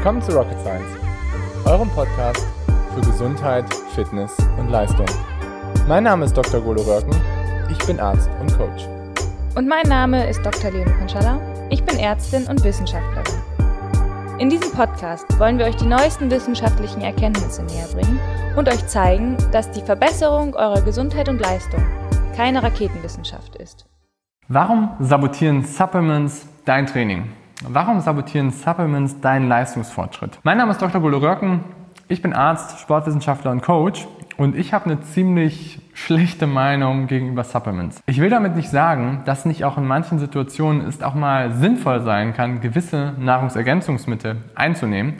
Willkommen zu Rocket Science, eurem Podcast für Gesundheit, Fitness und Leistung. Mein Name ist Dr. Golo Röcken, ich bin Arzt und Coach. Und mein Name ist Dr. Leonie Konschalla, ich bin Ärztin und Wissenschaftlerin. In diesem Podcast wollen wir euch die neuesten wissenschaftlichen Erkenntnisse näher bringen und euch zeigen, dass die Verbesserung eurer Gesundheit und Leistung keine Raketenwissenschaft ist. Warum sabotieren Supplements dein Training? Warum sabotieren Supplements deinen Leistungsfortschritt? Mein Name ist Dr. Golo Röcken. Ich bin Arzt, Sportwissenschaftler und Coach und ich habe eine ziemlich schlechte Meinung gegenüber Supplements. Ich will damit nicht sagen, dass nicht auch in manchen Situationen es auch mal sinnvoll sein kann, gewisse Nahrungsergänzungsmittel einzunehmen.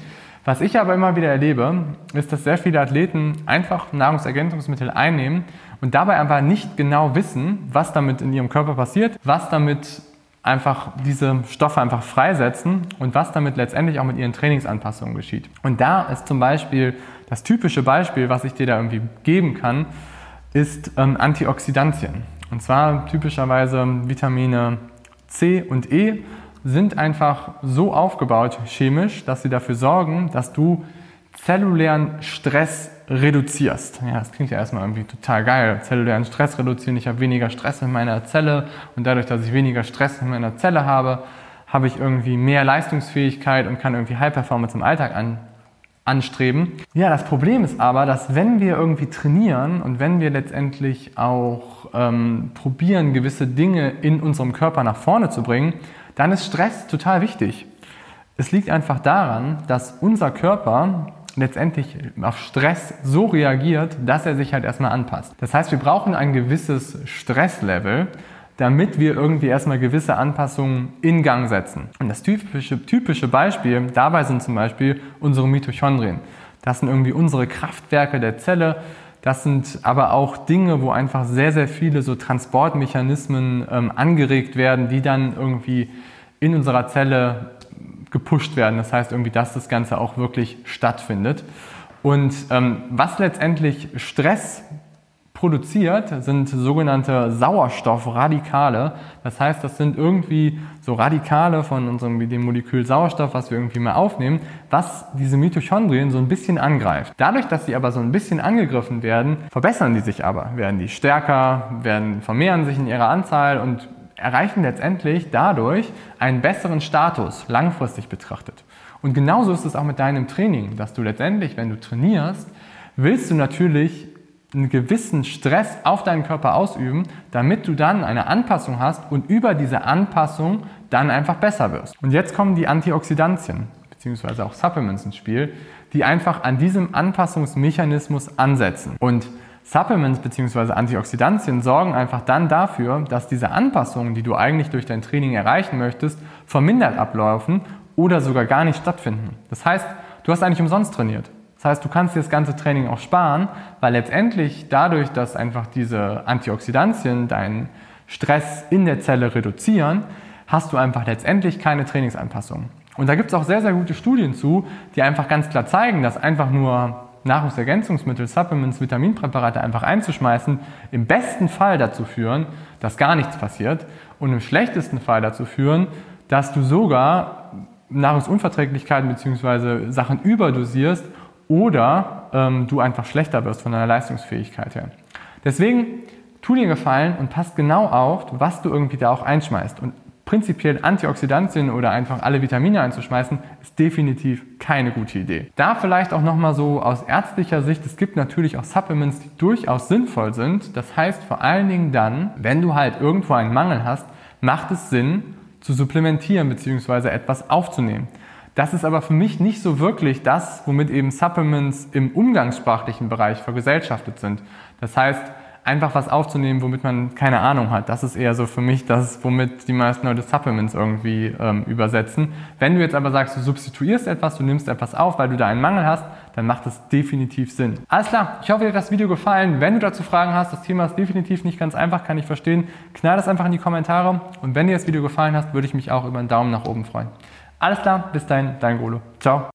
Was ich aber immer wieder erlebe, ist, dass sehr viele Athleten einfach Nahrungsergänzungsmittel einnehmen und dabei aber nicht genau wissen, was damit in ihrem Körper passiert, was damit einfach diese Stoffe einfach freisetzen und was damit letztendlich auch mit ihren Trainingsanpassungen geschieht. Und da ist zum Beispiel das typische Beispiel, was ich dir da irgendwie geben kann, ist ähm, Antioxidantien. Und zwar typischerweise Vitamine C und E sind einfach so aufgebaut chemisch, dass sie dafür sorgen, dass du zellulären Stress reduzierst. Ja, das klingt ja erstmal irgendwie total geil. Zellulären Stress reduzieren. Ich habe weniger Stress in meiner Zelle und dadurch, dass ich weniger Stress in meiner Zelle habe, habe ich irgendwie mehr Leistungsfähigkeit und kann irgendwie High Performance im Alltag an, anstreben. Ja, das Problem ist aber, dass wenn wir irgendwie trainieren und wenn wir letztendlich auch ähm, probieren, gewisse Dinge in unserem Körper nach vorne zu bringen, dann ist Stress total wichtig. Es liegt einfach daran, dass unser Körper letztendlich auf Stress so reagiert, dass er sich halt erstmal anpasst. Das heißt, wir brauchen ein gewisses Stresslevel, damit wir irgendwie erstmal gewisse Anpassungen in Gang setzen. Und das typische, typische Beispiel dabei sind zum Beispiel unsere Mitochondrien. Das sind irgendwie unsere Kraftwerke der Zelle. Das sind aber auch Dinge, wo einfach sehr, sehr viele so Transportmechanismen ähm, angeregt werden, die dann irgendwie in unserer Zelle gepusht werden. Das heißt irgendwie, dass das Ganze auch wirklich stattfindet. Und ähm, was letztendlich Stress produziert, sind sogenannte Sauerstoffradikale. Das heißt, das sind irgendwie so Radikale von unserem dem Molekül Sauerstoff, was wir irgendwie mal aufnehmen, was diese Mitochondrien so ein bisschen angreift. Dadurch, dass sie aber so ein bisschen angegriffen werden, verbessern die sich aber, werden die stärker, werden vermehren sich in ihrer Anzahl und erreichen letztendlich dadurch einen besseren Status, langfristig betrachtet. Und genauso ist es auch mit deinem Training, dass du letztendlich, wenn du trainierst, willst du natürlich einen gewissen Stress auf deinen Körper ausüben, damit du dann eine Anpassung hast und über diese Anpassung dann einfach besser wirst. Und jetzt kommen die Antioxidantien, beziehungsweise auch Supplements ins Spiel, die einfach an diesem Anpassungsmechanismus ansetzen. Und Supplements bzw. Antioxidantien sorgen einfach dann dafür, dass diese Anpassungen, die du eigentlich durch dein Training erreichen möchtest, vermindert ablaufen oder sogar gar nicht stattfinden. Das heißt, du hast eigentlich umsonst trainiert. Das heißt, du kannst dir das ganze Training auch sparen, weil letztendlich dadurch, dass einfach diese Antioxidantien deinen Stress in der Zelle reduzieren, hast du einfach letztendlich keine Trainingsanpassung. Und da gibt es auch sehr, sehr gute Studien zu, die einfach ganz klar zeigen, dass einfach nur Nahrungsergänzungsmittel, Supplements, Vitaminpräparate einfach einzuschmeißen, im besten Fall dazu führen, dass gar nichts passiert und im schlechtesten Fall dazu führen, dass du sogar Nahrungsunverträglichkeiten bzw. Sachen überdosierst oder ähm, du einfach schlechter wirst von deiner Leistungsfähigkeit her. Deswegen tu dir Gefallen und passt genau auf, was du irgendwie da auch einschmeißt. Und prinzipiell Antioxidantien oder einfach alle Vitamine einzuschmeißen, ist definitiv keine gute Idee. Da vielleicht auch nochmal so aus ärztlicher Sicht, es gibt natürlich auch Supplements, die durchaus sinnvoll sind. Das heißt vor allen Dingen dann, wenn du halt irgendwo einen Mangel hast, macht es Sinn zu supplementieren bzw. etwas aufzunehmen. Das ist aber für mich nicht so wirklich das, womit eben Supplements im umgangssprachlichen Bereich vergesellschaftet sind. Das heißt, einfach was aufzunehmen, womit man keine Ahnung hat. Das ist eher so für mich das, womit die meisten Leute Supplements irgendwie ähm, übersetzen. Wenn du jetzt aber sagst, du substituierst etwas, du nimmst etwas auf, weil du da einen Mangel hast, dann macht das definitiv Sinn. Alles klar, ich hoffe, dir hat das Video gefallen. Wenn du dazu Fragen hast, das Thema ist definitiv nicht ganz einfach, kann ich verstehen, knall das einfach in die Kommentare. Und wenn dir das Video gefallen hat, würde ich mich auch über einen Daumen nach oben freuen. Alles klar, bis dahin, dein Golo. Ciao.